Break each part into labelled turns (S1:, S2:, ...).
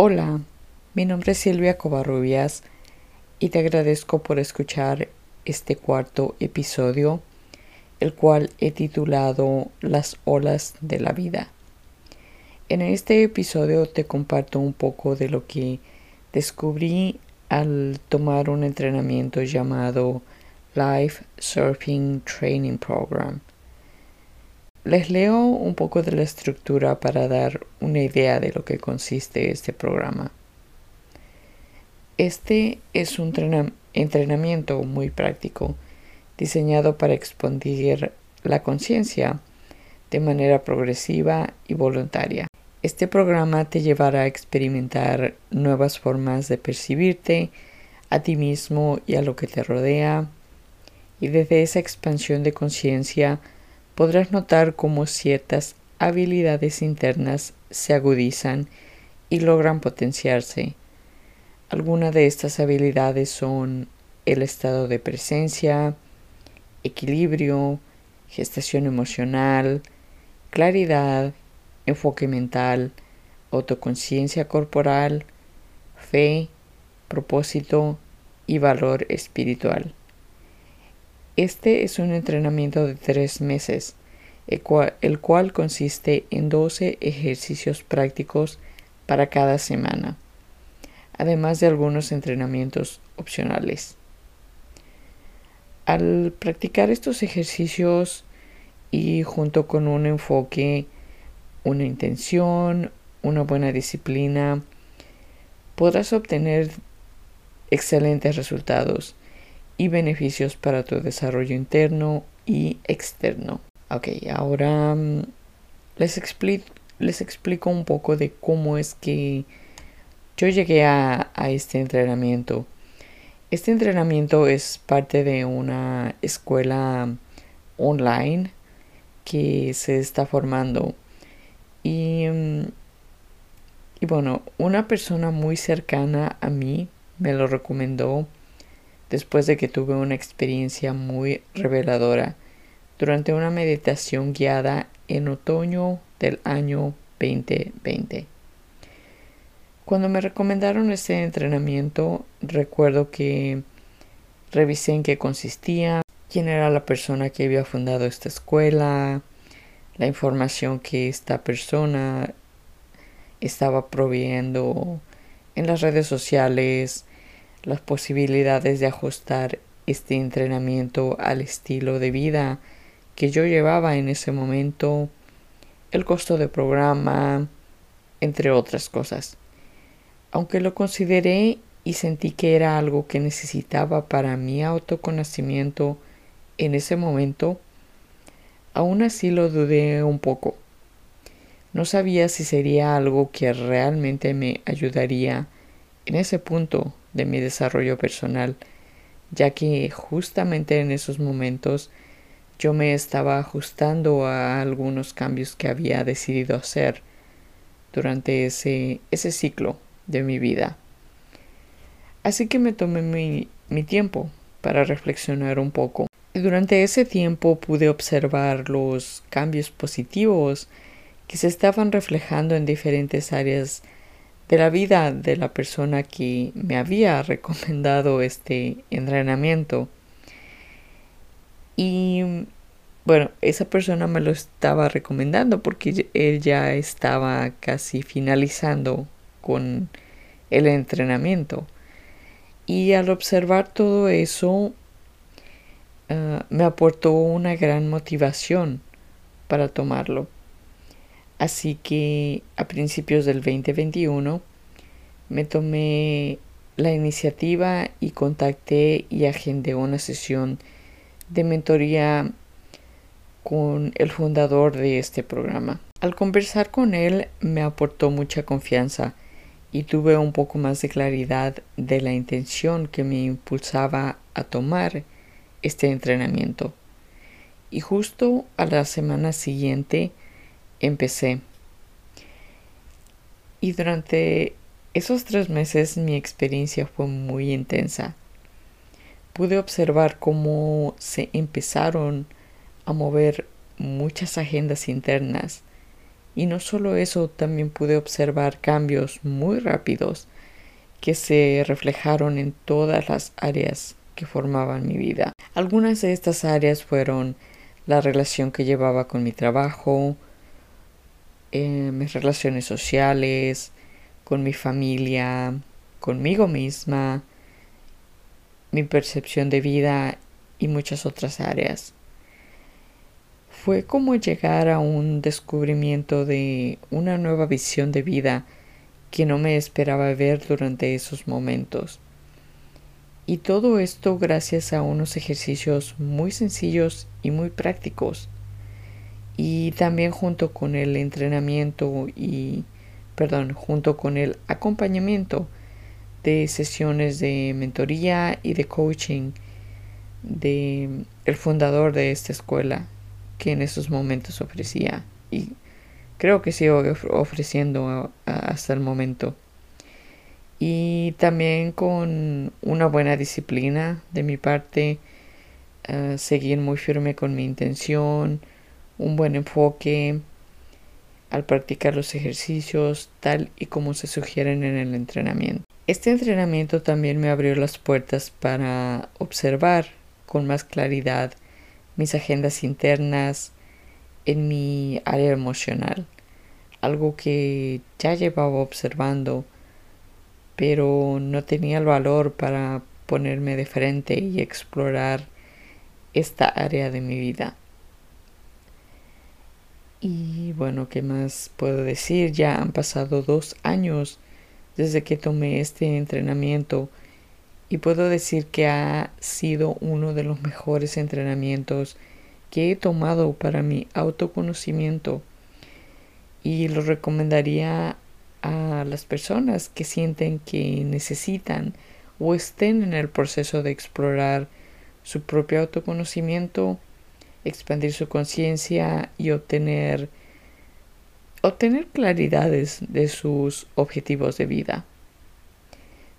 S1: Hola, mi nombre es Silvia Covarrubias y te agradezco por escuchar este cuarto episodio, el cual he titulado Las olas de la vida. En este episodio te comparto un poco de lo que descubrí al tomar un entrenamiento llamado Life Surfing Training Program. Les leo un poco de la estructura para dar una idea de lo que consiste este programa. Este es un entrenamiento muy práctico, diseñado para expandir la conciencia de manera progresiva y voluntaria. Este programa te llevará a experimentar nuevas formas de percibirte a ti mismo y a lo que te rodea, y desde esa expansión de conciencia podrás notar cómo ciertas habilidades internas se agudizan y logran potenciarse. Algunas de estas habilidades son el estado de presencia, equilibrio, gestación emocional, claridad, enfoque mental, autoconciencia corporal, fe, propósito y valor espiritual. Este es un entrenamiento de tres meses, el cual, consiste en 12 ejercicios prácticos para cada semana, además de algunos entrenamientos opcionales. Al practicar estos ejercicios y junto con un enfoque, una intención, una buena disciplina, podrás obtener excelentes resultados y beneficios para tu desarrollo interno y externo. Ok, ahora mm, les, les explico un poco de cómo es que yo llegué a, a este entrenamiento. Este entrenamiento es parte de una escuela online que se está formando. Y, mm, y bueno, una persona muy cercana a mí me lo recomendó después de que tuve una experiencia muy reveladora durante una meditación guiada en otoño del año 2020. Cuando me recomendaron este entrenamiento, recuerdo que revisé en qué consistía, quién era la persona que había fundado esta escuela, la información que esta persona estaba proveyendo en las redes sociales, las posibilidades de ajustar este entrenamiento al estilo de vida que yo llevaba en ese momento, el costo de programa, entre otras cosas. Aunque lo consideré y sentí que era algo que necesitaba para mi autoconocimiento en ese momento, aún así lo dudé un poco. No sabía si sería algo que realmente me ayudaría en ese punto de mi desarrollo personal, ya que justamente en esos momentos yo me estaba ajustando a algunos cambios que había decidido hacer durante ese, ese ciclo de mi vida. Así que me tomé mi, mi tiempo para reflexionar un poco. Y durante ese tiempo pude observar los cambios positivos que se estaban reflejando en diferentes áreas de la vida de la persona que me había recomendado este entrenamiento. Y bueno, esa persona me lo estaba recomendando porque él ya estaba casi finalizando con el entrenamiento. Y al observar todo eso, ah, me aportó una gran motivación para tomarlo. Así que a principios del 2021 me tomé la iniciativa y contacté y agendé una sesión de mentoría con el fundador de este programa. Al conversar con él me aportó mucha confianza y tuve un poco más de claridad de la intención que me impulsaba a tomar este entrenamiento. Y justo a la semana siguiente empecé. Y durante esos tres meses mi experiencia fue muy intensa. Pude observar cómo se empezaron a mover muchas agendas internas Y no solo eso, también pude observar cambios muy rápidos que se reflejaron en todas las áreas que formaban mi vida. Algunas de estas áreas fueron la relación que llevaba con mi trabajo, mis relaciones sociales, con mi familia, conmigo misma, mi percepción de vida y muchas otras áreas. Fue como llegar a un descubrimiento de una nueva visión de vida que no me esperaba ver durante esos momentos. Y todo esto gracias a unos ejercicios muy sencillos y muy prácticos. Y también junto con el entrenamiento y, perdón, junto con el acompañamiento de sesiones de mentoría y de coaching de el fundador de esta escuela que en esos momentos ofrecía y creo que sigo ofreciendo hasta el momento. Y también con una buena disciplina de mi parte eh, seguir muy firme con mi intención un buen enfoque al practicar los ejercicios tal y como se sugieren en el entrenamiento este entrenamiento también me abrió las puertas para observar con más claridad mis agendas internas en mi área emocional, algo que ya llevaba observando, pero no tenía el valor para ponerme de frente y explorar esta área de mi vida. Y bueno, ¿qué más puedo decir? Ya han pasado dos años desde que tomé este entrenamiento y puedo decir que ha sido uno de los mejores entrenamientos que he tomado para mi autoconocimiento y lo recomendaría a las personas que sienten que necesitan o estén en el proceso de explorar su propio autoconocimiento, expandir su conciencia y obtener obtener claridades de sus objetivos de vida.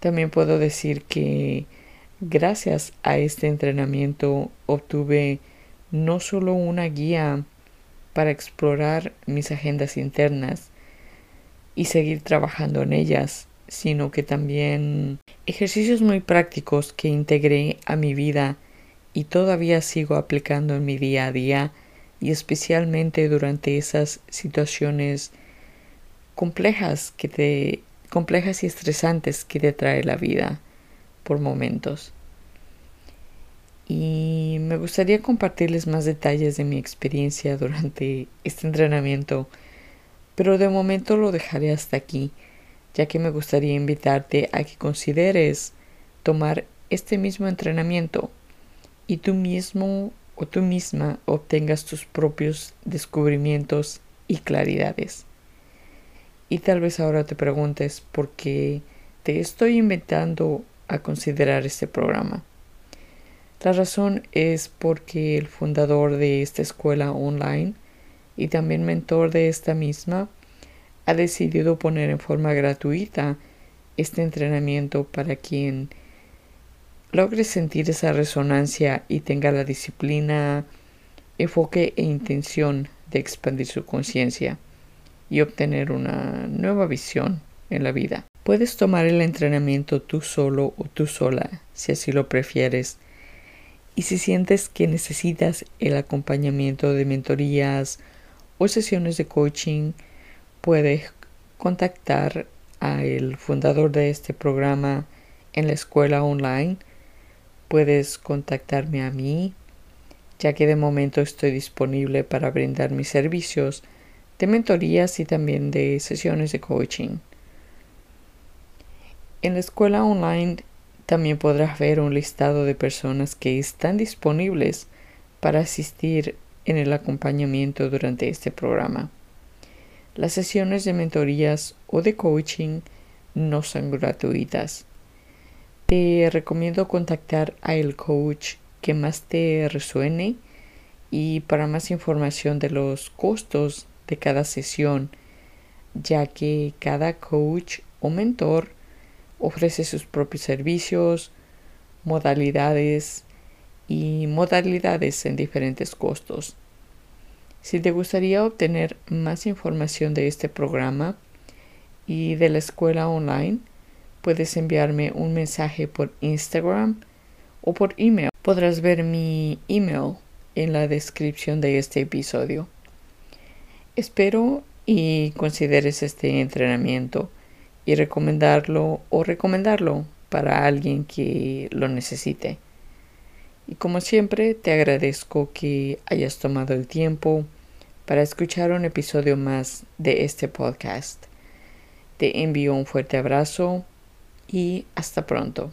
S1: También puedo decir que gracias a este entrenamiento obtuve no solo una guía para explorar mis agendas internas y seguir trabajando en ellas, sino que también ejercicios muy prácticos que integré a mi vida y todavía sigo aplicando en mi día a día y especialmente durante esas situaciones complejas que te complejas y estresantes que te trae la vida por momentos. Y me gustaría compartirles más detalles de mi experiencia durante este entrenamiento, pero de momento lo dejaré hasta aquí, ya que me gustaría invitarte a que consideres tomar este mismo entrenamiento y tú mismo o tú misma obtengas tus propios descubrimientos y claridades. Y tal vez ahora te preguntes por qué te estoy invitando a considerar este programa. La razón es porque el fundador de esta escuela online y también mentor de esta misma ha decidido poner en forma gratuita este entrenamiento para quien logre sentir esa resonancia y tenga la disciplina, enfoque e intención de expandir su conciencia y obtener una nueva visión en la vida. Puedes tomar el entrenamiento tú solo o tú sola, si así lo prefieres. Y si sientes que necesitas el acompañamiento de mentorías o sesiones de coaching, puedes contactar al fundador de este programa en la escuela online puedes contactarme a mí, ya que de momento estoy disponible para brindar mis servicios de mentorías y también de sesiones de coaching. En la escuela online también podrás ver un listado de personas que están disponibles para asistir en el acompañamiento durante este programa. Las sesiones de mentorías o de coaching no son gratuitas te recomiendo contactar a el coach que más te resuene y para más información de los costos de cada sesión, ya que cada coach o mentor ofrece sus propios servicios, modalidades y modalidades en diferentes costos. Si te gustaría obtener más información de este programa y de la escuela online, puedes enviarme un mensaje por Instagram o por email. Podrás ver mi email en la descripción de este episodio. Espero y consideres este entrenamiento y recomendarlo o recomendarlo para alguien que lo necesite. Y como siempre, te agradezco que hayas tomado el tiempo para escuchar un episodio más de este podcast. Te envío un fuerte abrazo y hasta pronto.